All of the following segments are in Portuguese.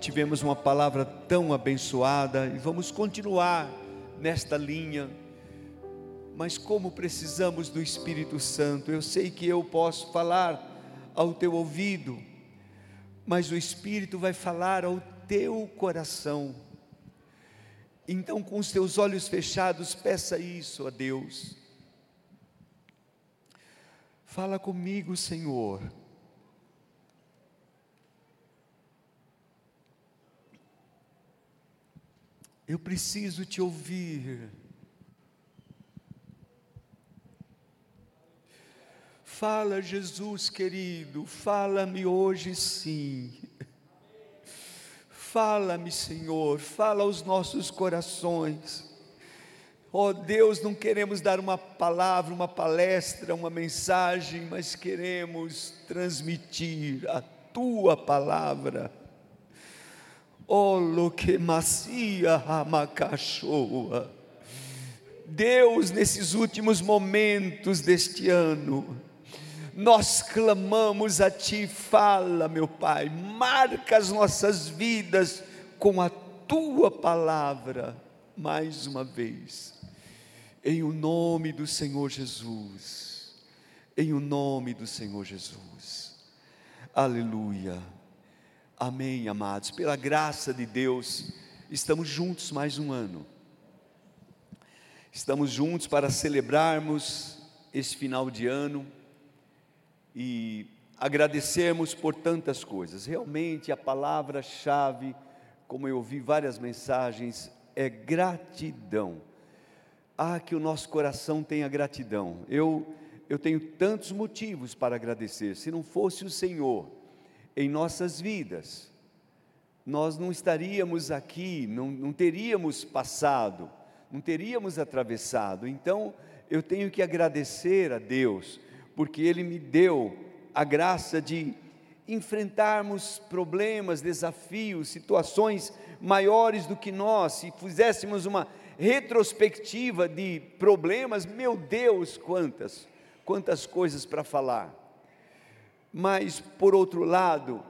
tivemos uma palavra tão abençoada e vamos continuar nesta linha. Mas como precisamos do Espírito Santo, eu sei que eu posso falar ao teu ouvido, mas o Espírito vai falar ao teu coração. Então, com os teus olhos fechados, peça isso a Deus. Fala comigo, Senhor. Eu preciso te ouvir. Fala, Jesus querido, fala-me hoje sim. Fala-me, Senhor, fala aos nossos corações. Oh, Deus, não queremos dar uma palavra, uma palestra, uma mensagem, mas queremos transmitir a tua palavra Olo que macia amacachoa. Deus, nesses últimos momentos deste ano, nós clamamos a Ti, fala, meu Pai, marca as nossas vidas com a Tua palavra, mais uma vez, em o nome do Senhor Jesus, em o nome do Senhor Jesus, aleluia. Amém, amados. Pela graça de Deus, estamos juntos mais um ano. Estamos juntos para celebrarmos esse final de ano e agradecermos por tantas coisas. Realmente a palavra-chave, como eu ouvi várias mensagens, é gratidão. Ah, que o nosso coração tenha gratidão. Eu eu tenho tantos motivos para agradecer. Se não fosse o Senhor, em nossas vidas, nós não estaríamos aqui, não, não teríamos passado, não teríamos atravessado. Então, eu tenho que agradecer a Deus, porque Ele me deu a graça de enfrentarmos problemas, desafios, situações maiores do que nós. Se fizéssemos uma retrospectiva de problemas, meu Deus, quantas, quantas coisas para falar mas por outro lado,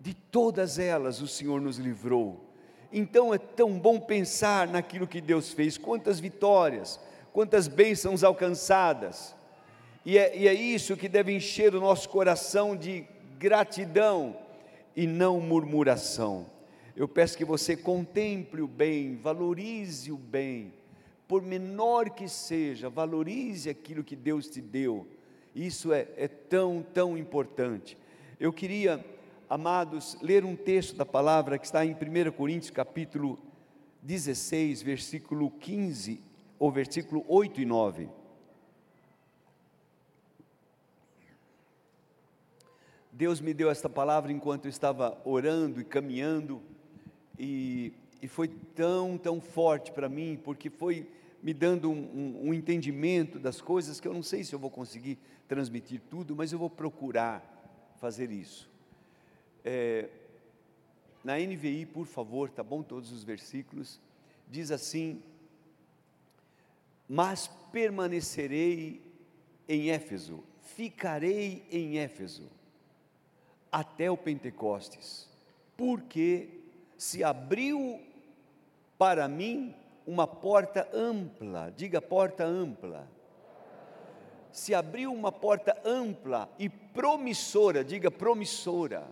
de todas elas o Senhor nos livrou. Então é tão bom pensar naquilo que Deus fez, quantas vitórias, quantas bênçãos alcançadas, e é, e é isso que deve encher o nosso coração de gratidão e não murmuração. Eu peço que você contemple o bem, valorize o bem, por menor que seja, valorize aquilo que Deus te deu isso é, é tão, tão importante. Eu queria, amados, ler um texto da palavra que está em 1 Coríntios capítulo 16, versículo 15, ou versículo 8 e 9. Deus me deu esta palavra enquanto eu estava orando e caminhando, e, e foi tão, tão forte para mim, porque foi me dando um, um, um, entendimento das coisas que eu não sei se eu vou conseguir transmitir tudo, mas eu vou procurar fazer isso. É, na NVI, por favor, tá bom? Todos os versículos, diz assim: Mas permanecerei em Éfeso, ficarei em Éfeso, até o Pentecostes, porque se abriu para mim uma porta ampla, diga porta ampla. Se abriu uma porta ampla e promissora, diga promissora.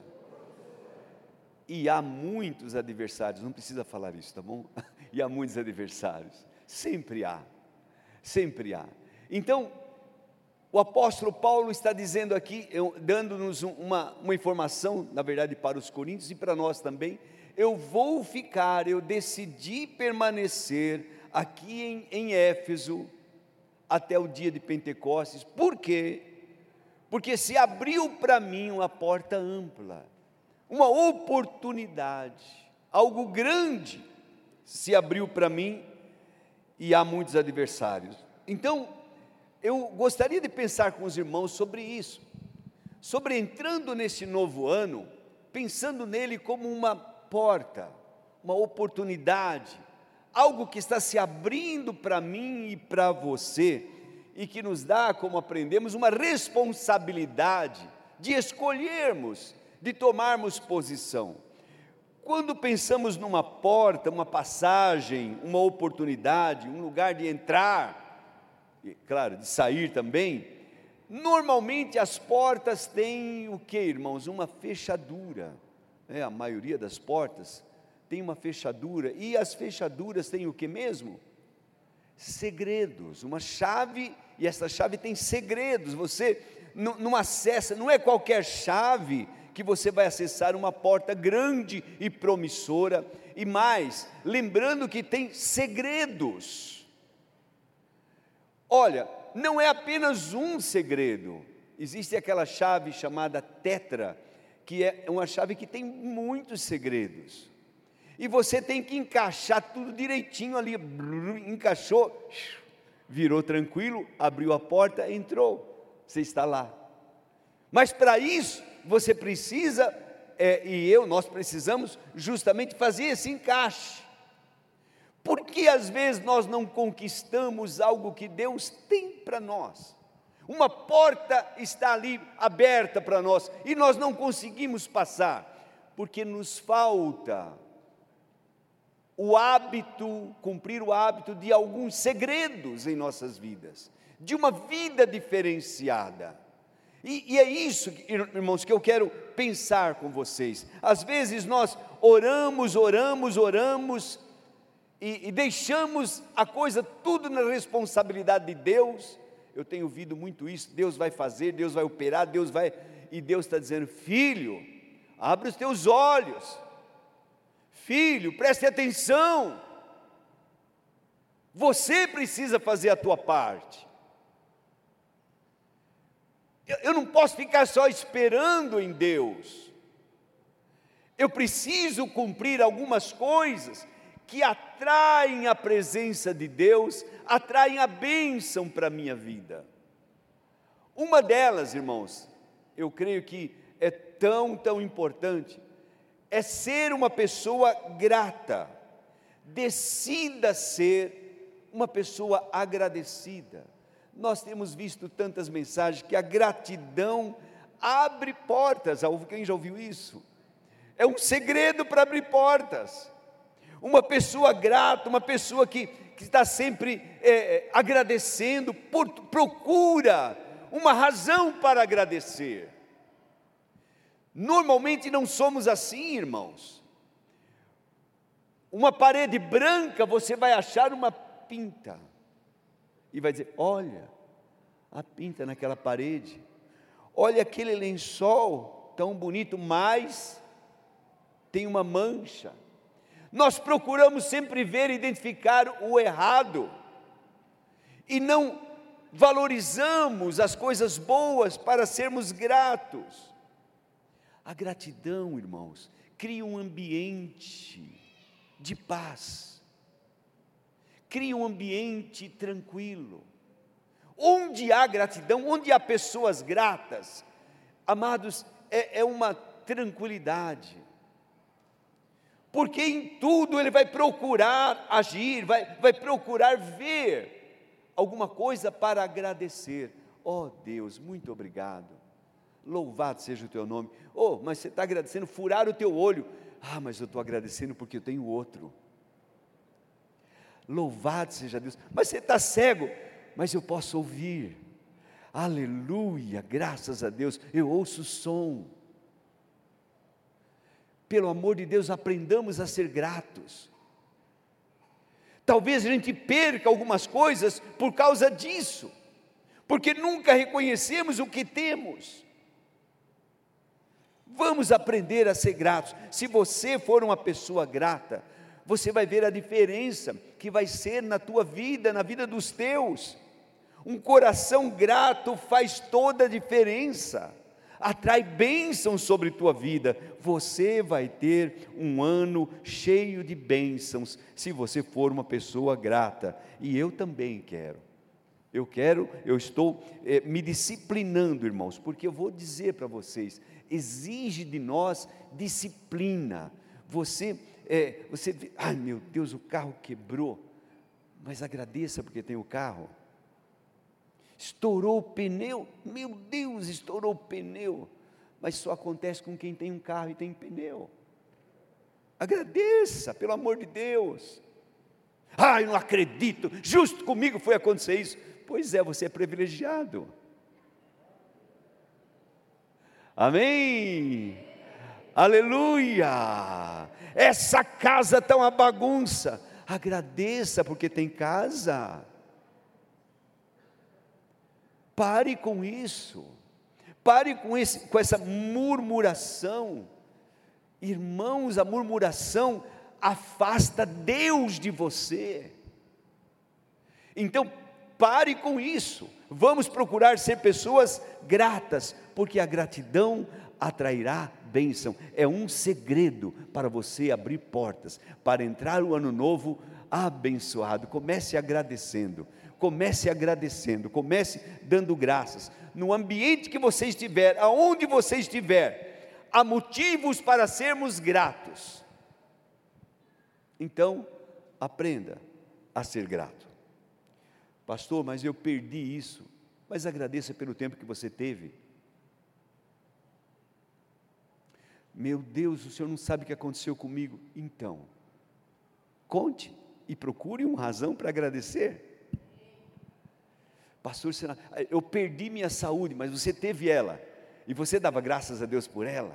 E há muitos adversários, não precisa falar isso, tá bom? E há muitos adversários, sempre há, sempre há. Então, o apóstolo Paulo está dizendo aqui, dando-nos uma, uma informação, na verdade, para os coríntios e para nós também, eu vou ficar, eu decidi permanecer aqui em, em Éfeso até o dia de Pentecostes. Por quê? Porque se abriu para mim uma porta ampla, uma oportunidade, algo grande se abriu para mim e há muitos adversários. Então, eu gostaria de pensar com os irmãos sobre isso, sobre entrando nesse novo ano, pensando nele como uma porta, uma oportunidade, algo que está se abrindo para mim e para você, e que nos dá, como aprendemos, uma responsabilidade de escolhermos, de tomarmos posição. Quando pensamos numa porta, uma passagem, uma oportunidade, um lugar de entrar, e, claro, de sair também, normalmente as portas têm o que, irmãos? Uma fechadura. É, a maioria das portas tem uma fechadura, e as fechaduras têm o que mesmo? Segredos, uma chave, e essa chave tem segredos. Você não, não acessa, não é qualquer chave que você vai acessar uma porta grande e promissora, e mais, lembrando que tem segredos. Olha, não é apenas um segredo, existe aquela chave chamada tetra, que é uma chave que tem muitos segredos. E você tem que encaixar tudo direitinho ali, encaixou, virou tranquilo, abriu a porta, entrou, você está lá. Mas para isso, você precisa, é, e eu, nós precisamos justamente fazer esse encaixe. Porque às vezes nós não conquistamos algo que Deus tem para nós? Uma porta está ali aberta para nós e nós não conseguimos passar, porque nos falta o hábito, cumprir o hábito de alguns segredos em nossas vidas, de uma vida diferenciada. E, e, é isso, irmãos, que eu quero pensar com vocês. Às vezes nós oramos, oramos, oramos e, e deixamos a coisa tudo na responsabilidade de Deus. Eu tenho ouvido muito isso. Deus vai fazer, Deus vai operar, Deus vai. E Deus está dizendo: Filho, abre os teus olhos. Filho, preste atenção. Você precisa fazer a tua parte. Eu, não posso ficar só esperando em Deus. Eu preciso cumprir algumas coisas que atraem a presença de Deus, atraem a bênção para a minha vida. Uma delas, irmãos, eu creio que é tão, tão importante, é ser uma pessoa grata. Decida ser uma pessoa agradecida. Nós temos visto tantas mensagens que a gratidão abre portas. Quem já ouviu isso? É um segredo para abrir portas. Uma pessoa grata, uma pessoa que, que está sempre é, é, agradecendo, por, procura uma razão para agradecer. Normalmente não somos assim, irmãos. Uma parede branca, você vai achar uma pinta e vai dizer: Olha, a pinta naquela parede, olha aquele lençol tão bonito, mas tem uma mancha. Nós procuramos sempre ver e identificar o errado e não valorizamos as coisas boas para sermos gratos. A gratidão, irmãos, cria um ambiente de paz cria um ambiente tranquilo. Onde há gratidão, onde há pessoas gratas, amados, é, é uma tranquilidade. Porque em tudo ele vai procurar agir, vai, vai procurar ver alguma coisa para agradecer. Oh Deus, muito obrigado. Louvado seja o teu nome. Oh, mas você está agradecendo, furar o teu olho. Ah, mas eu estou agradecendo porque eu tenho outro. Louvado seja Deus. Mas você está cego, mas eu posso ouvir. Aleluia, graças a Deus, eu ouço o som. Pelo amor de Deus, aprendamos a ser gratos. Talvez a gente perca algumas coisas por causa disso, porque nunca reconhecemos o que temos. Vamos aprender a ser gratos. Se você for uma pessoa grata, você vai ver a diferença que vai ser na tua vida, na vida dos teus. Um coração grato faz toda a diferença, atrai bênçãos sobre tua vida. Você vai ter um ano cheio de bênçãos se você for uma pessoa grata, e eu também quero. Eu quero, eu estou eh, me disciplinando, irmãos, porque eu vou dizer para vocês: exige de nós disciplina. Você é, você ai meu Deus, o carro quebrou, mas agradeça porque tem o carro. Estourou o pneu, meu Deus, estourou o pneu, mas só acontece com quem tem um carro e tem pneu. Agradeça, pelo amor de Deus. Ah, eu não acredito, justo comigo foi acontecer isso. Pois é, você é privilegiado. Amém. Aleluia. Essa casa está uma bagunça. Agradeça porque tem casa. Pare com isso. Pare com, esse, com essa murmuração. Irmãos, a murmuração afasta Deus de você. Então, pare com isso. Vamos procurar ser pessoas gratas, porque a gratidão atrairá bênção. É um segredo para você abrir portas, para entrar o ano novo abençoado. Comece agradecendo. Comece agradecendo, comece dando graças. No ambiente que você estiver, aonde você estiver, há motivos para sermos gratos. Então, aprenda a ser grato. Pastor, mas eu perdi isso. Mas agradeça pelo tempo que você teve. Meu Deus, o senhor não sabe o que aconteceu comigo. Então, conte e procure uma razão para agradecer. Pastor, eu perdi minha saúde, mas você teve ela, e você dava graças a Deus por ela.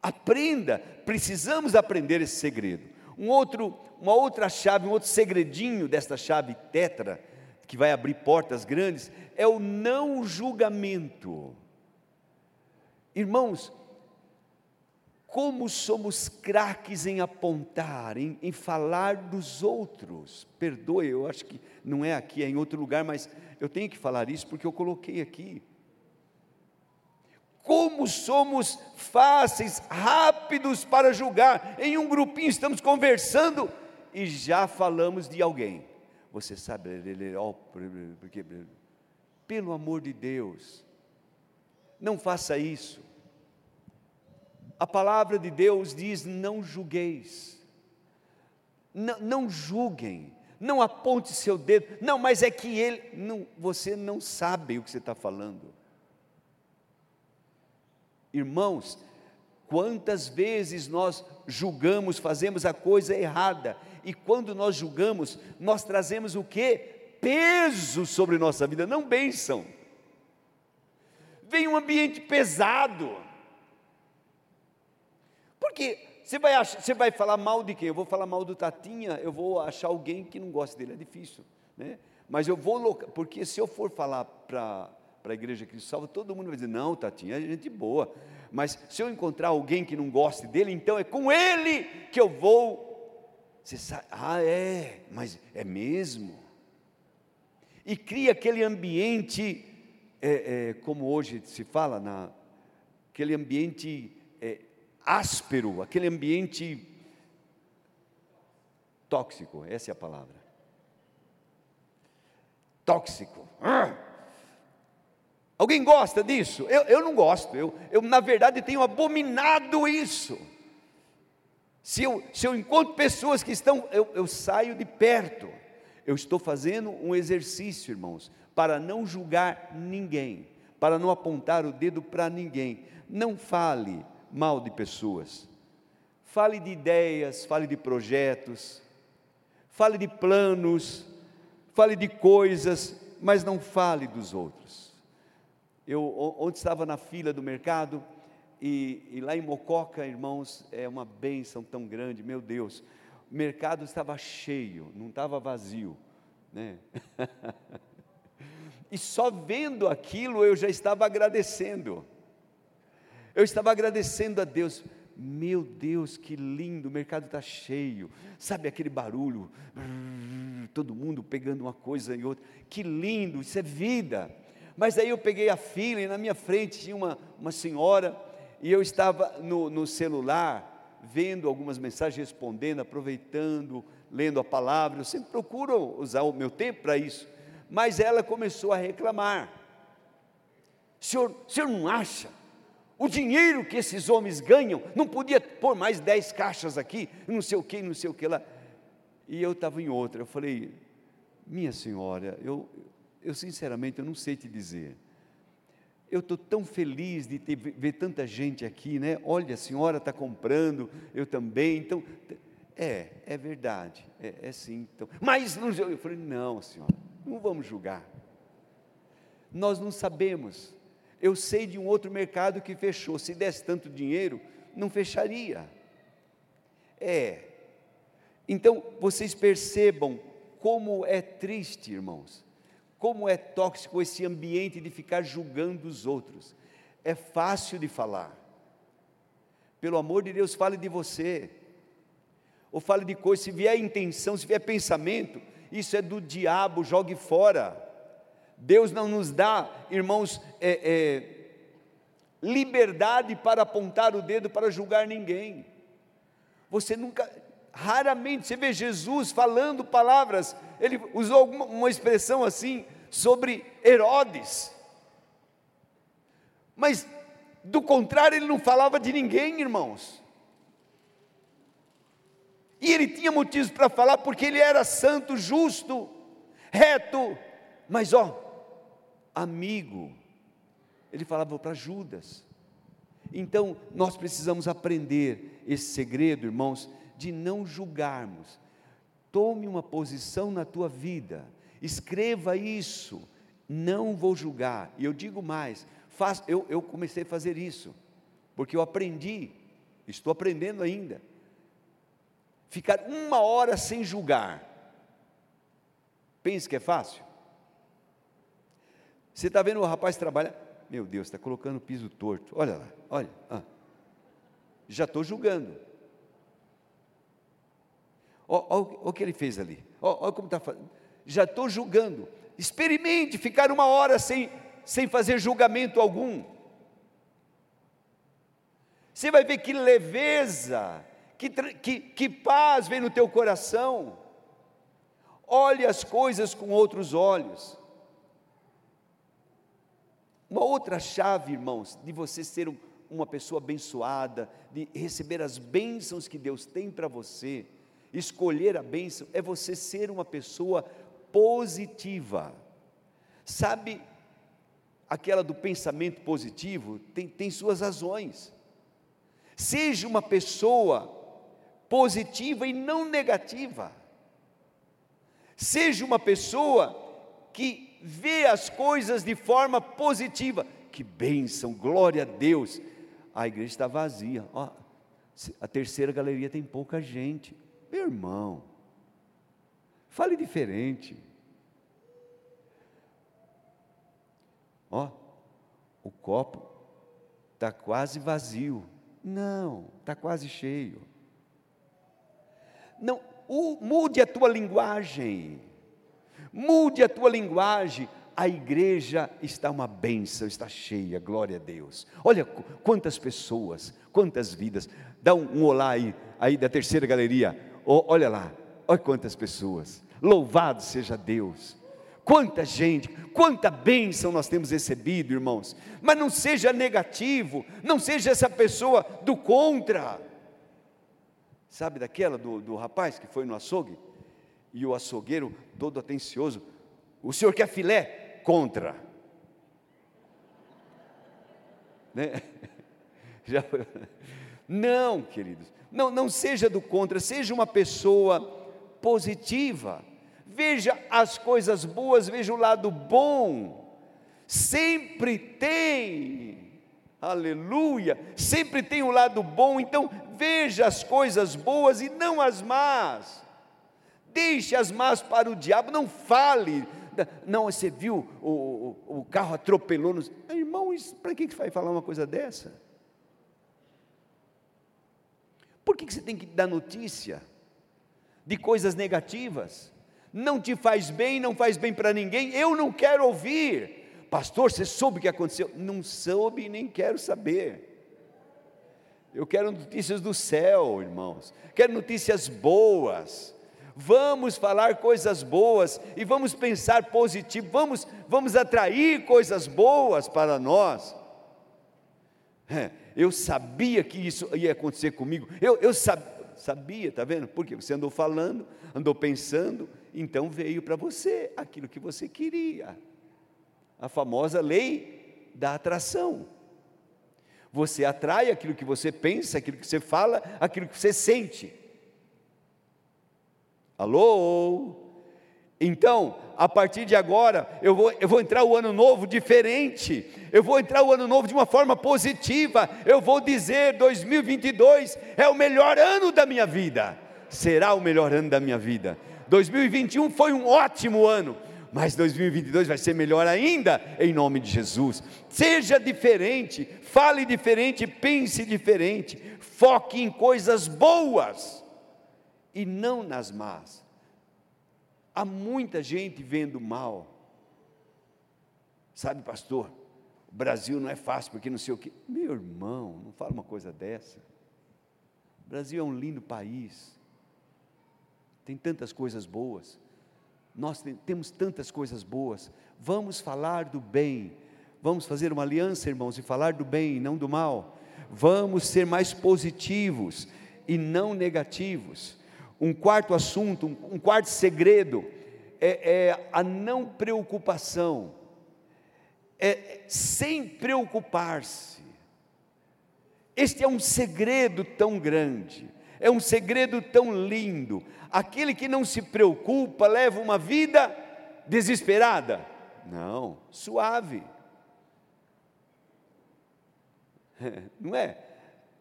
Aprenda, precisamos aprender esse segredo. Um outro, uma outra chave, um outro segredinho desta chave tetra, que vai abrir portas grandes, é o não julgamento. Irmãos, como somos craques em apontar, em, em, falar dos outros. Perdoe, eu acho que não é aqui, é em outro lugar, mas eu tenho que falar isso porque eu coloquei aqui. Como somos fáceis, rápidos para julgar. Em um grupinho estamos conversando e já falamos de alguém. Você sabe, porque, pelo amor de Deus, não faça isso. A palavra de Deus diz: não julgueis, não, não julguem, não aponte seu dedo, não, mas é que ele, não, você não sabe o que você está falando. Irmãos, quantas vezes nós julgamos, fazemos a coisa errada, e quando nós julgamos, nós trazemos o que? Peso sobre nossa vida, não bênção. Vem um ambiente pesado porque você vai, achar, você vai falar mal de quem? Eu vou falar mal do Tatinha, eu vou achar alguém que não gosta dele, é difícil. Né? Mas eu vou, porque se eu for falar para a igreja Cristo Salva, todo mundo vai dizer, não, Tatinha é gente boa. Mas se eu encontrar alguém que não goste dele, então é com ele que eu vou. Você sabe, ah, é, mas é mesmo. E cria aquele ambiente, é, é, como hoje se fala, na, aquele ambiente é, áspero, aquele ambiente tóxico, essa é a palavra. Tóxico. Alguém gosta disso? Eu, eu não gosto, eu, eu na verdade tenho abominado isso. Se eu, se eu encontro pessoas que estão, eu, eu saio de perto. Eu estou fazendo um exercício, irmãos, para não julgar ninguém, para não apontar o dedo para ninguém. Não fale mal de pessoas. Fale de ideias, fale de projetos, fale de planos, fale de coisas, mas não fale dos outros. Eu ontem estava na fila do mercado e, e lá em Mococa, irmãos, é uma bênção tão grande, meu Deus. O mercado estava cheio, não estava vazio, né? e só vendo aquilo eu já estava agradecendo. Eu estava agradecendo a Deus. Meu Deus, que lindo, o mercado está cheio. Sabe aquele barulho? Todo mundo pegando uma coisa e outra. Que lindo, isso é vida. Mas aí eu peguei a fila e na minha frente tinha uma, uma senhora e eu estava no, no celular vendo algumas mensagens, respondendo, aproveitando, lendo a palavra. Eu sempre procuro usar o meu tempo para isso. Mas ela começou a reclamar. Senhor, senhor não acha o dinheiro que esses homens ganham, não podia pôr mais dez caixas aqui, não sei o que, não sei o que lá. E eu estava em outra, eu falei, minha senhora, eu, eu sinceramente eu não sei te dizer. eu estou tão feliz de ter, ver tanta gente aqui, né? Olha, a senhora está comprando, eu também. Então, é, é verdade, é, é sim. Então, mas eu falei, não, senhora, não vamos julgar. Nós não sabemos. Eu sei de um outro mercado que fechou. Se desse tanto dinheiro, não fecharia. É. Então, vocês percebam como é triste, irmãos como é tóxico esse ambiente de ficar julgando os outros. É fácil de falar. Pelo amor de Deus, fale de você. Ou fale de coisa, se vier intenção, se vier pensamento, isso é do diabo, jogue fora. Deus não nos dá, irmãos, é, é, liberdade para apontar o dedo para julgar ninguém. Você nunca, raramente você vê Jesus falando palavras, ele usou uma expressão assim sobre Herodes. Mas, do contrário, ele não falava de ninguém, irmãos. E ele tinha motivos para falar, porque ele era santo, justo, reto, mas ó, amigo. Ele falava para Judas. Então, nós precisamos aprender esse segredo, irmãos, de não julgarmos. Tome uma posição na tua vida, escreva isso, não vou julgar. E eu digo mais, faz, eu, eu comecei a fazer isso, porque eu aprendi, estou aprendendo ainda. Ficar uma hora sem julgar. Pense que é fácil? Você está vendo o rapaz trabalhar? Meu Deus, está colocando o piso torto. Olha lá, olha. Ah. Já estou julgando. Olha o que ele fez ali. Olha como está fazendo. Já estou julgando. Experimente ficar uma hora sem, sem fazer julgamento algum. Você vai ver que leveza, que, que, que paz vem no teu coração. Olhe as coisas com outros olhos. Uma outra chave, irmãos, de você ser um, uma pessoa abençoada, de receber as bênçãos que Deus tem para você, escolher a bênção, é você ser uma pessoa positiva. Sabe, aquela do pensamento positivo tem, tem suas razões. Seja uma pessoa positiva e não negativa. Seja uma pessoa que vê as coisas de forma positiva. Que bênção, glória a Deus. A igreja está vazia. Ó, a terceira galeria tem pouca gente. Meu irmão, fale diferente. Ó, o copo está quase vazio. Não, está quase cheio. Não, mude a tua linguagem. Mude a tua linguagem. A igreja está uma benção, está cheia, glória a Deus. Olha quantas pessoas, quantas vidas. Dá um, um olá aí, aí da terceira galeria. Oh, olha lá, olha quantas pessoas. Louvado seja Deus. Quanta gente, quanta bênção nós temos recebido, irmãos. Mas não seja negativo, não seja essa pessoa do contra. Sabe daquela do, do rapaz que foi no açougue? E o açougueiro, todo atencioso, o senhor quer filé? Contra. Né? Já, não, queridos, não, não seja do contra, seja uma pessoa positiva. Veja as coisas boas, veja o lado bom. Sempre tem, aleluia, sempre tem o um lado bom, então veja as coisas boas e não as más. Deixe as más para o diabo, não fale. Não, você viu o, o, o carro atropelou nos. Irmão, para que vai falar uma coisa dessa? Por que você tem que dar notícia de coisas negativas? Não te faz bem, não faz bem para ninguém, eu não quero ouvir. Pastor, você soube o que aconteceu? Não soube e nem quero saber. Eu quero notícias do céu, irmãos. Quero notícias boas vamos falar coisas boas e vamos pensar positivo, vamos, vamos atrair coisas boas para nós. É, eu sabia que isso ia acontecer comigo, eu, eu sab, sabia, está vendo? Porque você andou falando, andou pensando, então veio para você aquilo que você queria. A famosa lei da atração. Você atrai aquilo que você pensa, aquilo que você fala, aquilo que você sente. Alô? Então, a partir de agora, eu vou, eu vou entrar o ano novo diferente, eu vou entrar o ano novo de uma forma positiva, eu vou dizer: 2022 é o melhor ano da minha vida, será o melhor ano da minha vida. 2021 foi um ótimo ano, mas 2022 vai ser melhor ainda, em nome de Jesus. Seja diferente, fale diferente, pense diferente, foque em coisas boas e não nas más. Há muita gente vendo mal. Sabe, pastor, o Brasil não é fácil porque não sei o quê. Meu irmão, não fala uma coisa dessa. O Brasil é um lindo país. Tem tantas coisas boas. Nós temos tantas coisas boas. Vamos falar do bem. Vamos fazer uma aliança, irmãos, e falar do bem e não do mal. Vamos ser mais positivos e não negativos. Um quarto assunto, um quarto segredo é, é a não preocupação. É sem preocupar-se. Este é um segredo tão grande, é um segredo tão lindo. Aquele que não se preocupa leva uma vida desesperada. Não, suave. Não é?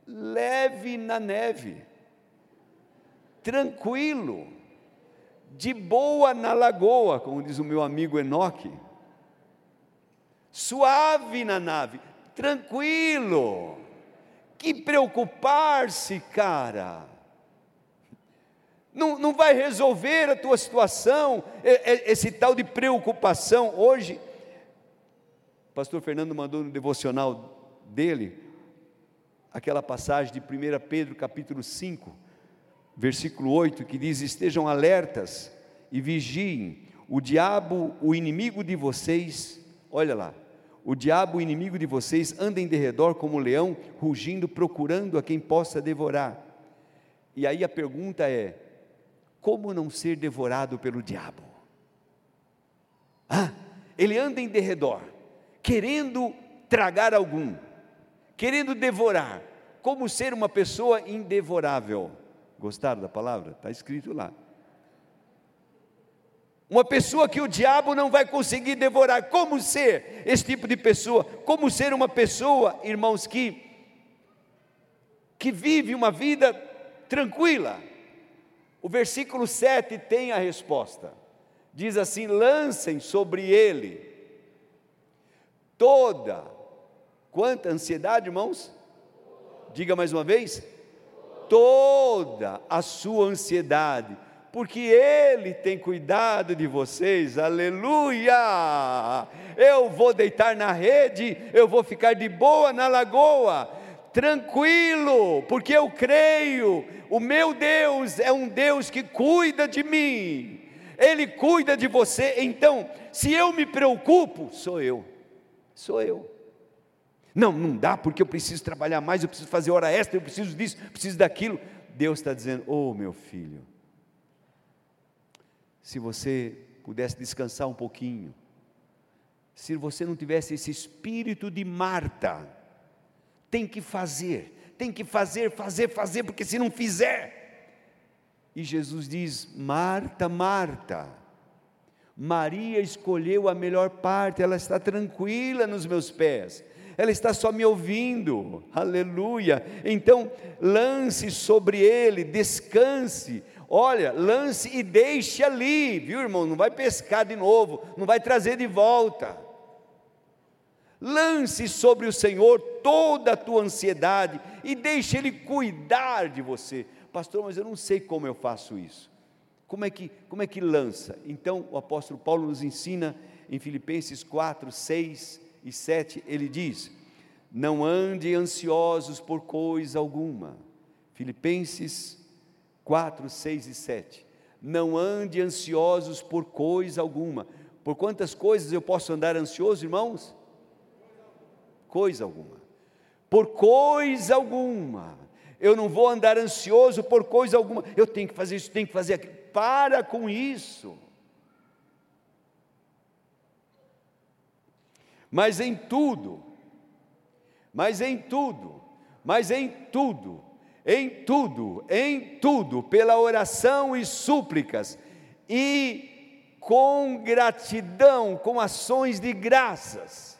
Leve na neve tranquilo, de boa na lagoa, como diz o meu amigo Enoque, suave na nave, tranquilo, que preocupar-se, cara, não, não vai resolver a tua situação, esse tal de preocupação. Hoje, o pastor Fernando mandou no devocional dele, aquela passagem de 1 Pedro capítulo 5, versículo 8, que diz: Estejam alertas e vigiem, o diabo, o inimigo de vocês, olha lá, o diabo, o inimigo de vocês, anda em derredor como um leão, rugindo, procurando a quem possa devorar. E aí a pergunta é: como não ser devorado pelo diabo? Ah, ele anda em derredor, querendo tragar algum, querendo devorar. Como ser uma pessoa indevorável? Gostaram da palavra? Está escrito lá. Uma pessoa que o diabo não vai conseguir devorar. Como ser esse tipo de pessoa? Como ser uma pessoa, irmãos, que, que vive uma vida tranquila? O versículo 7 tem a resposta. Diz assim: lancem sobre ele toda. Quanta ansiedade, irmãos? Diga mais uma vez toda a sua ansiedade, porque Ele tem cuidado de vocês, aleluia! Eu vou deitar na rede, eu vou ficar de boa na lagoa, tranquilo, porque eu creio, o meu Deus é um Deus que cuida de mim, Ele cuida de você, então, se eu me preocupo, sou eu, sou eu. Não, não dá porque eu preciso trabalhar mais, eu preciso fazer hora extra, eu preciso disso, eu preciso daquilo. Deus está dizendo: Oh, meu filho, se você pudesse descansar um pouquinho, se você não tivesse esse espírito de Marta, tem que fazer, tem que fazer, fazer, fazer, porque se não fizer. E Jesus diz: Marta, Marta, Maria escolheu a melhor parte, ela está tranquila nos meus pés ela está só me ouvindo, aleluia. Então, lance sobre ele, descanse, olha, lance e deixe ali, viu irmão? Não vai pescar de novo, não vai trazer de volta. Lance sobre o Senhor toda a tua ansiedade e deixe Ele cuidar de você. Pastor, mas eu não sei como eu faço isso. Como é que, como é que lança? Então, o apóstolo Paulo nos ensina em Filipenses 4, 6 e 7, ele diz: Não ande ansiosos por coisa alguma. Filipenses 4, 6 e 7. Não ande ansiosos por coisa alguma. Por quantas coisas eu posso andar ansioso, irmãos? Coisa alguma. Por coisa alguma. Eu não vou andar ansioso por coisa alguma. Eu tenho que fazer isso, tenho que fazer aquilo. Para com isso. Mas em tudo, mas em tudo, mas em tudo, em tudo, em tudo, pela oração e súplicas, e com gratidão, com ações de graças,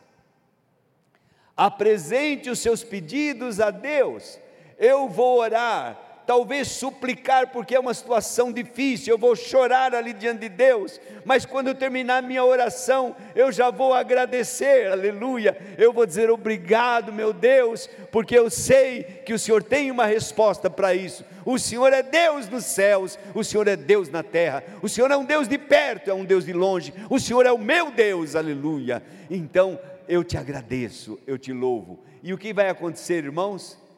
apresente os seus pedidos a Deus. Eu vou orar talvez suplicar porque é uma situação difícil, eu vou chorar ali diante de Deus, mas quando eu terminar minha oração, eu já vou agradecer, aleluia, eu vou dizer obrigado, meu Deus, porque eu sei que o Senhor tem uma resposta para isso. O Senhor é Deus nos céus, o Senhor é Deus na terra, o Senhor é um Deus de perto, é um Deus de longe, o Senhor é o meu Deus, aleluia. Então, eu te agradeço, eu te louvo. E o que vai acontecer, irmãos?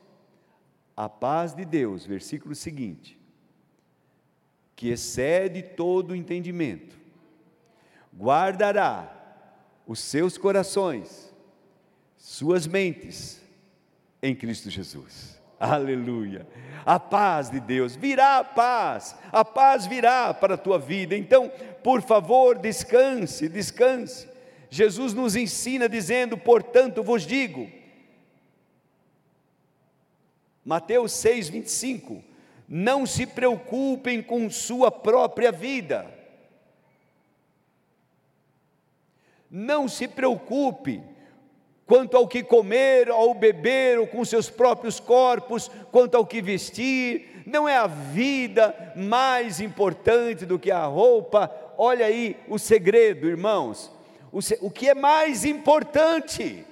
A paz de Deus, versículo seguinte, que excede todo entendimento, guardará os seus corações, suas mentes em Cristo Jesus. Aleluia. A paz de Deus, virá a paz, a paz virá para a tua vida. Então, por favor, descanse, descanse. Jesus nos ensina dizendo: portanto, vos digo, Mateus 6, 25. Não se preocupem com sua própria vida. Não se preocupe quanto ao que comer, ao beber, ou com seus próprios corpos, quanto ao que vestir. Não é a vida mais importante do que a roupa. Olha aí o segredo, irmãos. O, que é mais importante?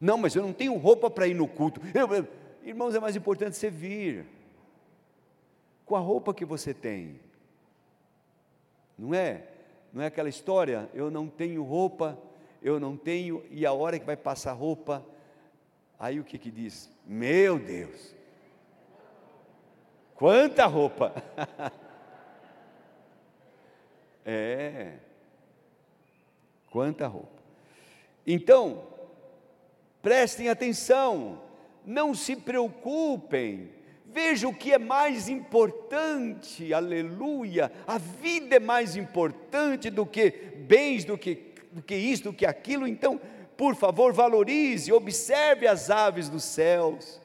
Não, mas eu não tenho roupa para ir no culto. Eu, eu, irmãos, é mais importante você vir com a roupa que você tem. Não é? Não é aquela história, eu não tenho roupa, eu não tenho, e a hora que vai passar roupa, aí o que que diz? Meu Deus, quanta roupa! é, quanta roupa. Então, Prestem atenção, não se preocupem, veja o que é mais importante, aleluia. A vida é mais importante do que bens, do que, do que isso, do que aquilo. Então, por favor, valorize, observe as aves dos céus,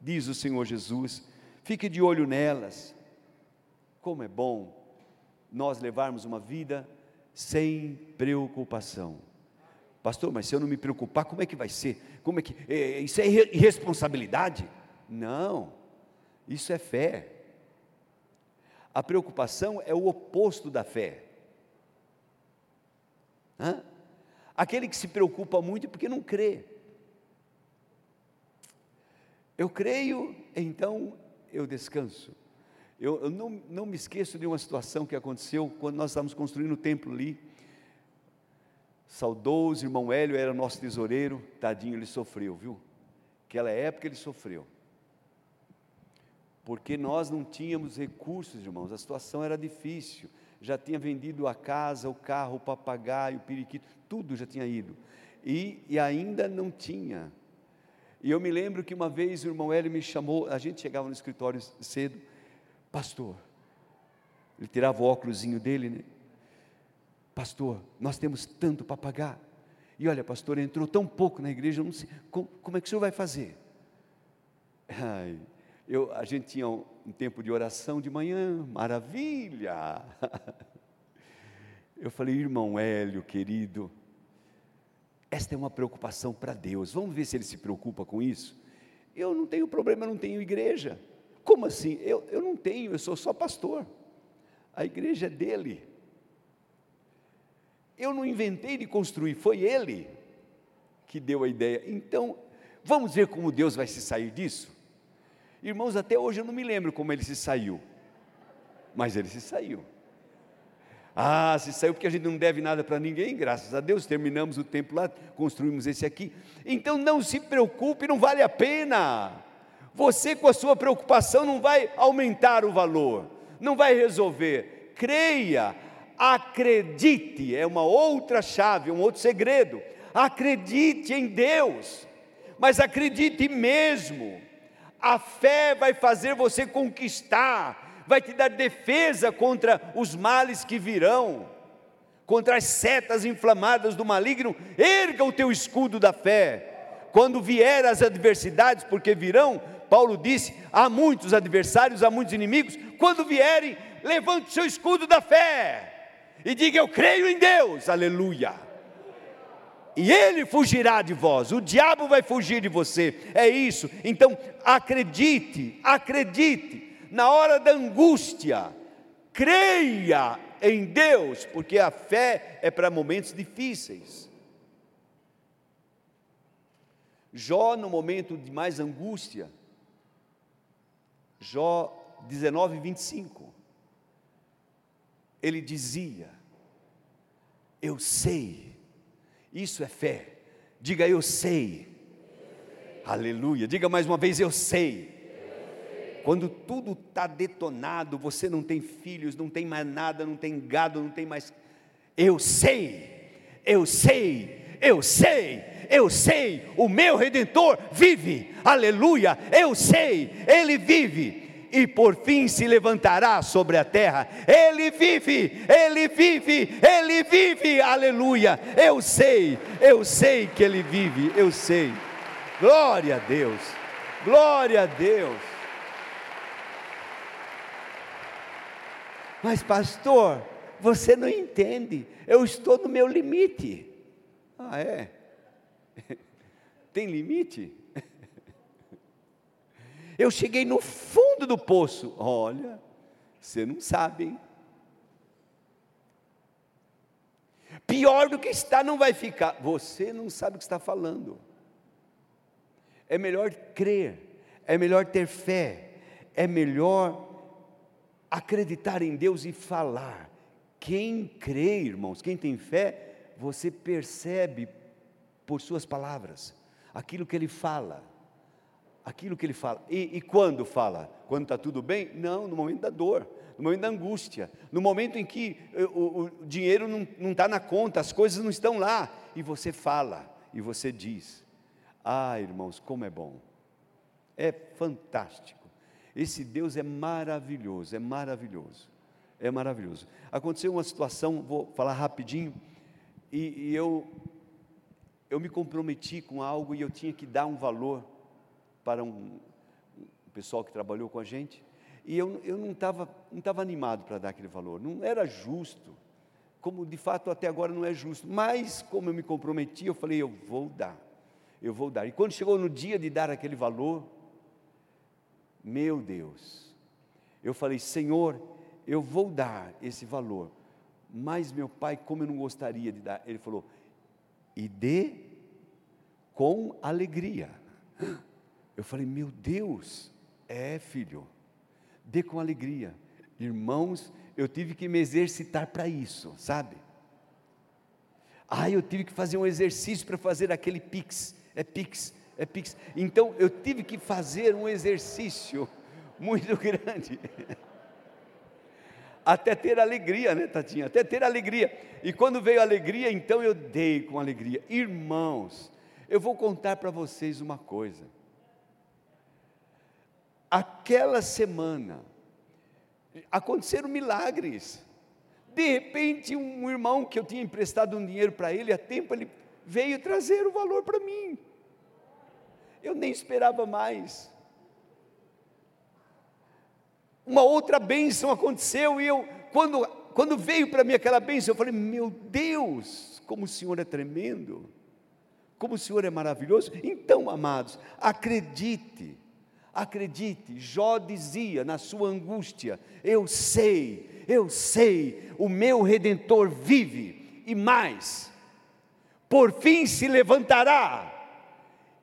diz o Senhor Jesus, fique de olho nelas. Como é bom nós levarmos uma vida sem preocupação. Pastor, mas se eu não me preocupar, como é que vai ser? Como é que é, isso é irresponsabilidade? Não. Isso é fé. A preocupação é o oposto da fé. Hã? Aquele que se preocupa muito é porque não crê. Eu creio, então eu descanso. Eu, eu não, não me esqueço de uma situação que aconteceu quando nós estávamos construindo o templo ali Saudoso irmão Hélio era nosso tesoureiro, tadinho, ele sofreu, viu? Aquela época ele sofreu. Porque nós não tínhamos recursos, irmãos, a situação era difícil. Já tinha vendido a casa, o carro, o papagaio, o periquito, tudo já tinha ido. E, e ainda não tinha. E eu me lembro que uma vez o irmão Hélio me chamou, a gente chegava no escritório cedo, pastor, ele tirava o óculosinho dele, né? Pastor, nós temos tanto para pagar. E olha, pastor, entrou tão pouco na igreja, não sei, como, como é que o senhor vai fazer? Ai, eu, a gente tinha um, um tempo de oração de manhã, maravilha! Eu falei, irmão Hélio, querido, esta é uma preocupação para Deus, vamos ver se ele se preocupa com isso. Eu não tenho problema, eu não tenho igreja. Como assim? Eu, eu não tenho, eu sou só pastor. A igreja é dele. Eu não inventei de construir, foi ele que deu a ideia. Então, vamos ver como Deus vai se sair disso? Irmãos, até hoje eu não me lembro como ele se saiu, mas ele se saiu. Ah, se saiu porque a gente não deve nada para ninguém, graças a Deus, terminamos o tempo lá, construímos esse aqui. Então não se preocupe, não vale a pena. Você com a sua preocupação não vai aumentar o valor, não vai resolver. Creia, acredite, é uma outra chave, um outro segredo. Acredite em Deus, mas acredite mesmo. A fé vai fazer você conquistar, vai te dar defesa contra os males que virão. contra as setas inflamadas do maligno, erga o teu escudo da fé. Quando vier as adversidades, porque virão, Paulo disse: há muitos adversários, há muitos inimigos, quando vierem, levante o seu escudo da fé e diga: Eu creio em Deus, aleluia. E ele fugirá de vós, o diabo vai fugir de você, é isso. Então, acredite, acredite, na hora da angústia, creia em Deus, porque a fé é para momentos difíceis. Jó, no momento de mais angústia, Jó 19, 25, ele dizia: Eu sei, isso é fé. Diga eu sei. Aleluia. Diga mais uma vez eu sei. Quando tudo está detonado, você não tem filhos, não tem mais nada, não tem gado, não tem mais. Eu sei, eu sei, eu sei, eu sei, o meu redentor vive, aleluia, eu sei, ele vive e por fim se levantará sobre a terra. Ele vive, ele vive, ele vive, aleluia. Eu sei, eu sei que ele vive, eu sei. Glória a Deus, glória a Deus. Mas, pastor, você não entende, eu estou no meu limite. Ah, é? Tem limite? Eu cheguei no fundo do poço. Olha, você não sabe, hein? Pior do que está, não vai ficar. Você não sabe o que está falando. É melhor crer, é melhor ter fé, é melhor acreditar em Deus e falar. Quem crê, irmãos, quem tem fé, você percebe por suas palavras aquilo que ele fala aquilo que ele fala. E, e quando fala? Quando está tudo bem? Não, no momento da dor, no momento da angústia, no momento em que eh, o, o dinheiro não está na conta, as coisas não estão lá, e você fala, e você diz: Ah, irmãos, como é bom, é fantástico. Esse Deus é maravilhoso, é maravilhoso, é maravilhoso. Aconteceu uma situação, vou falar rapidinho, e, e eu, eu me comprometi com algo e eu tinha que dar um valor para um, pessoal que trabalhou com a gente, e eu, eu não estava não tava animado para dar aquele valor, não era justo, como de fato até agora não é justo, mas como eu me comprometi, eu falei, eu vou dar, eu vou dar. E quando chegou no dia de dar aquele valor, meu Deus, eu falei, Senhor, eu vou dar esse valor, mas meu pai, como eu não gostaria de dar, ele falou, e dê com alegria. Eu falei, meu Deus, é filho, dê com alegria. Irmãos, eu tive que me exercitar para isso, sabe? Ah, eu tive que fazer um exercício para fazer aquele pix, é pix, é pix. Então eu tive que fazer um exercício muito grande. Até ter alegria, né, Tatinha? Até ter alegria. E quando veio a alegria, então eu dei com alegria. Irmãos, eu vou contar para vocês uma coisa aquela semana, aconteceram milagres. De repente, um irmão que eu tinha emprestado um dinheiro para ele, há tempo, ele veio trazer o valor para mim. Eu nem esperava mais. Uma outra bênção aconteceu e eu, quando, quando veio para mim aquela bênção, eu falei: Meu Deus, como o Senhor é tremendo, como o Senhor é maravilhoso. Então, amados, acredite, Acredite, Jó dizia na sua angústia: Eu sei, eu sei, o meu redentor vive, e mais, por fim se levantará.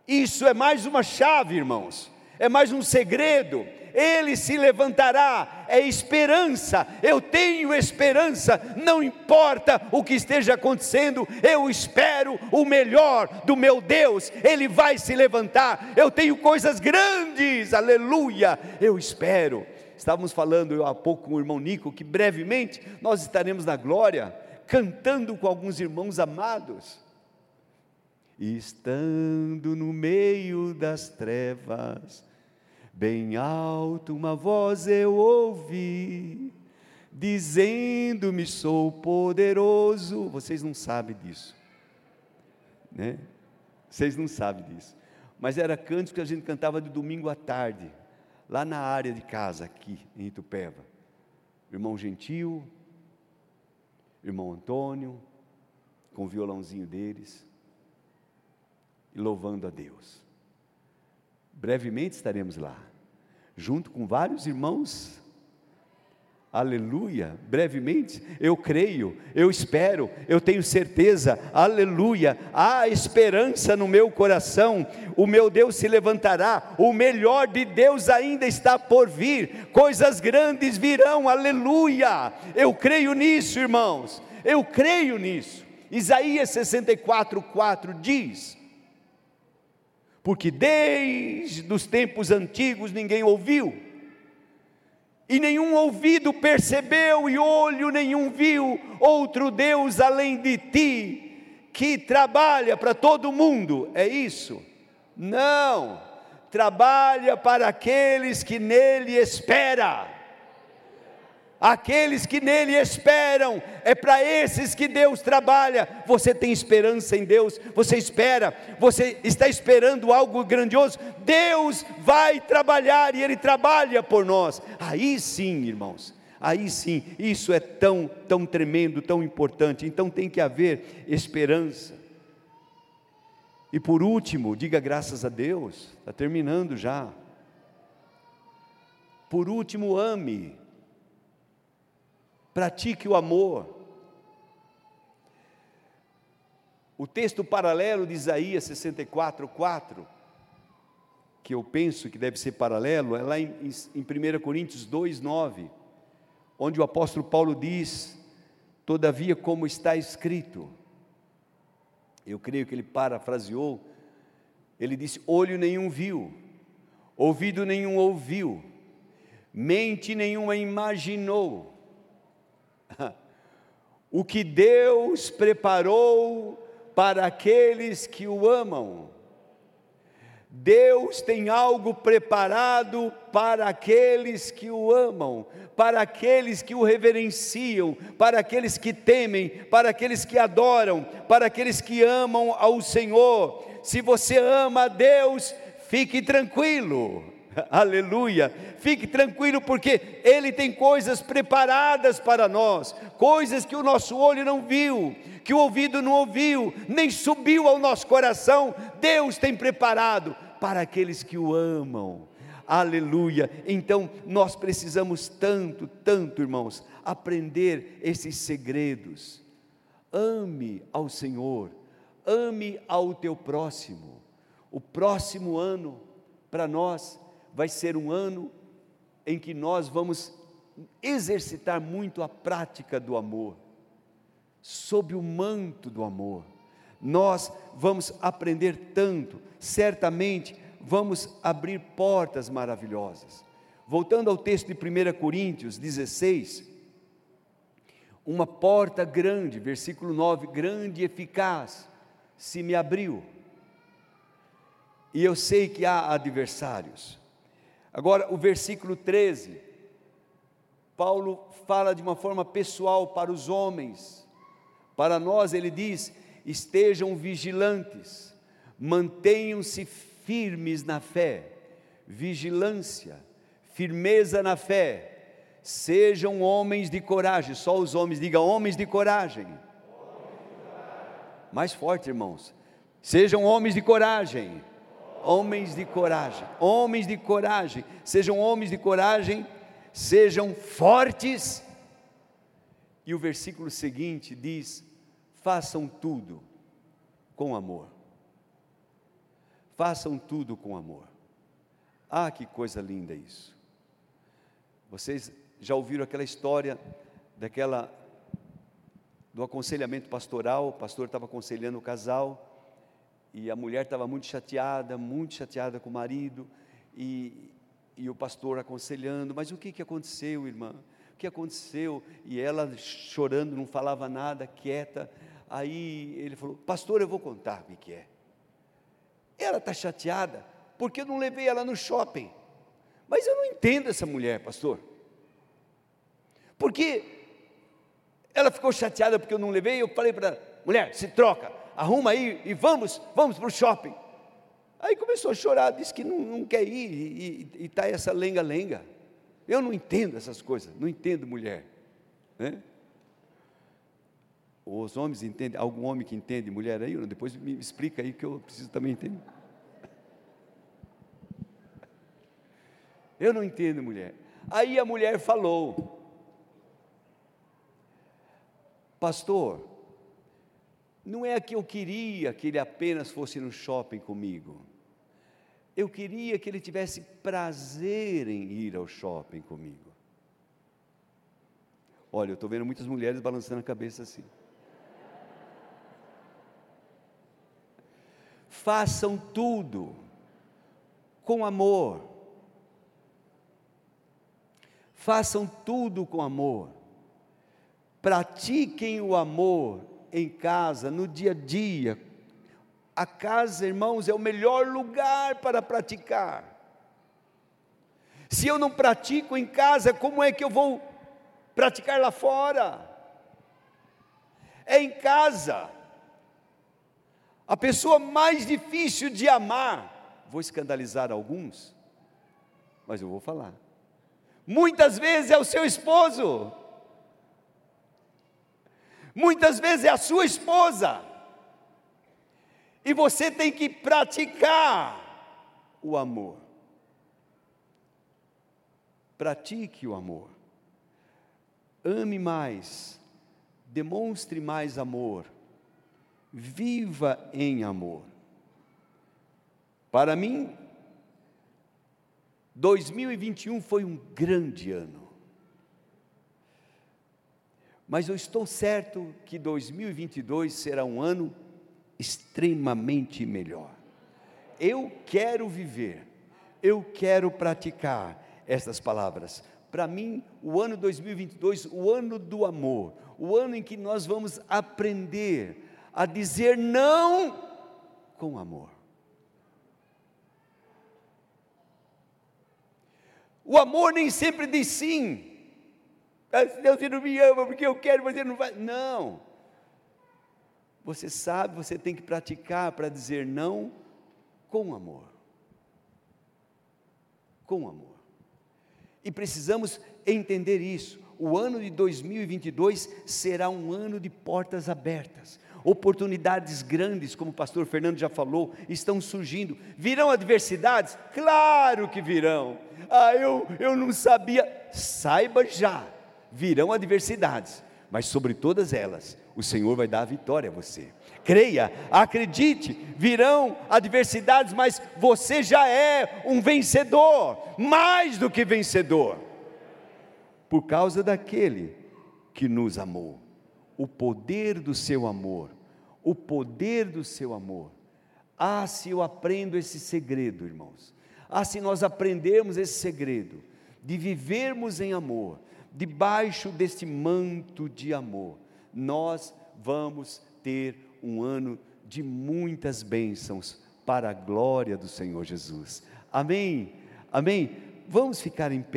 Isso é mais uma chave, irmãos, é mais um segredo ele se levantará, é esperança, eu tenho esperança, não importa o que esteja acontecendo, eu espero o melhor do meu Deus, ele vai se levantar, eu tenho coisas grandes, aleluia, eu espero. Estávamos falando há pouco com o irmão Nico que brevemente nós estaremos na glória, cantando com alguns irmãos amados. Estando no meio das trevas, Bem alto uma voz eu ouvi, dizendo-me sou poderoso. Vocês não sabem disso, né? Vocês não sabem disso. Mas era cantos que a gente cantava de domingo à tarde, lá na área de casa, aqui em Itupeva. Irmão Gentil, irmão Antônio, com o violãozinho deles, e louvando a Deus. Brevemente estaremos lá, junto com vários irmãos. Aleluia, brevemente, eu creio, eu espero, eu tenho certeza, aleluia, há esperança no meu coração, o meu Deus se levantará, o melhor de Deus ainda está por vir, coisas grandes virão, aleluia, eu creio nisso, irmãos, eu creio nisso. Isaías 64, 4 diz: Porque desde os tempos antigos ninguém ouviu, e nenhum ouvido percebeu, e olho nenhum viu outro Deus além de ti, que trabalha para todo mundo, é isso? Não, trabalha para aqueles que nele esperam aqueles que nele esperam, é para esses que Deus trabalha. Você tem esperança em Deus, você espera, você está esperando algo grandioso. Deus vai trabalhar e Ele trabalha por nós. Aí sim, irmãos, aí sim, isso é tão, tão tremendo, tão importante. Então tem que haver esperança. E por último, diga graças a Deus, está terminando já. Por último, ame pratique o amor. O texto paralelo de Isaías 64, 4, que eu penso que deve ser paralelo, é lá em, em 1 Coríntios 2, 9, onde o apóstolo Paulo diz: Todavia, como está escrito, eu creio que ele parafraseou, ele disse: Olho nenhum viu, ouvido nenhum ouviu, mente nenhuma imaginou o que Deus preparou para aqueles que o amam. Deus tem algo preparado para aqueles que o amam, para aqueles que o reverenciam, para aqueles que temem, para aqueles que adoram, para aqueles que amam ao Senhor. Se você ama a Deus, fique tranquilo Aleluia. Fique tranquilo, porque Ele tem coisas preparadas para nós, coisas que o nosso olho não viu, que o ouvido não ouviu, nem subiu ao nosso coração. Deus tem preparado para aqueles que o amam. Aleluia. Então, nós precisamos tanto, tanto, irmãos, aprender esses segredos. Ame ao Senhor, ame ao teu próximo. O próximo ano para nós vai ser um ano em que nós vamos exercitar muito a prática do amor, sob o manto do amor. Nós vamos aprender tanto, certamente vamos abrir portas maravilhosas. Voltando ao texto de 1 Coríntios 16, uma porta grande, versículo 9, grande e eficaz, se me abriu. E eu sei que há adversários, Agora, o versículo 13, Paulo fala de uma forma pessoal para os homens. Para nós, ele diz: estejam vigilantes, mantenham-se firmes na fé, vigilância, firmeza na fé, sejam homens de coragem. Só os homens, diga homens de coragem. Mais forte, irmãos. Sejam homens de coragem homens de coragem, homens de coragem, sejam homens de coragem, sejam fortes. E o versículo seguinte diz: façam tudo com amor. Façam tudo com amor. Ah, que coisa linda isso. Vocês já ouviram aquela história daquela do aconselhamento pastoral, o pastor estava aconselhando o casal, e a mulher estava muito chateada, muito chateada com o marido, e, e o pastor aconselhando, mas o que, que aconteceu, irmã? O que aconteceu? E ela chorando, não falava nada, quieta. Aí ele falou: Pastor, eu vou contar o que, é. Ela está chateada porque eu não levei ela no shopping. Mas eu não entendo essa mulher, pastor. Porque ela ficou chateada porque eu não levei, eu falei para ela, mulher, se troca, arruma aí e vamos, vamos para o shopping. Aí começou a chorar, disse que não, não quer ir e está essa lenga-lenga. Eu não entendo essas coisas, não entendo mulher. Né? Os homens entendem, algum homem que entende mulher aí? Depois me explica aí que eu preciso também entender. Eu não entendo mulher. Aí a mulher falou: Pastor, não é que eu queria que ele apenas fosse no shopping comigo. Eu queria que ele tivesse prazer em ir ao shopping comigo. Olha, eu estou vendo muitas mulheres balançando a cabeça assim. Façam tudo com amor façam tudo com amor, pratiquem o amor em casa, no dia a dia. A casa, irmãos, é o melhor lugar para praticar. Se eu não pratico em casa, como é que eu vou praticar lá fora? É em casa. A pessoa mais difícil de amar, vou escandalizar alguns, mas eu vou falar Muitas vezes é o seu esposo. Muitas vezes é a sua esposa. E você tem que praticar o amor. Pratique o amor. Ame mais. Demonstre mais amor. Viva em amor. Para mim, 2021 foi um grande ano. Mas eu estou certo que 2022 será um ano extremamente melhor. Eu quero viver, eu quero praticar estas palavras. Para mim, o ano 2022, o ano do amor, o ano em que nós vamos aprender a dizer não com amor. O amor nem sempre diz sim. Ah, Deus não me ama porque eu quero, mas não vai. Não. Você sabe, você tem que praticar para dizer não com amor. Com amor. E precisamos entender isso. O ano de 2022 será um ano de portas abertas. Oportunidades grandes, como o pastor Fernando já falou, estão surgindo. Virão adversidades? Claro que virão. Ah, eu, eu não sabia. Saiba já, virão adversidades, mas sobre todas elas, o Senhor vai dar a vitória a você. Creia, acredite, virão adversidades, mas você já é um vencedor, mais do que vencedor, por causa daquele que nos amou. O poder do seu amor o poder do seu amor. Ah, se eu aprendo esse segredo, irmãos. Ah, se nós aprendermos esse segredo de vivermos em amor, debaixo deste manto de amor, nós vamos ter um ano de muitas bênçãos para a glória do Senhor Jesus. Amém? Amém? Vamos ficar em pé.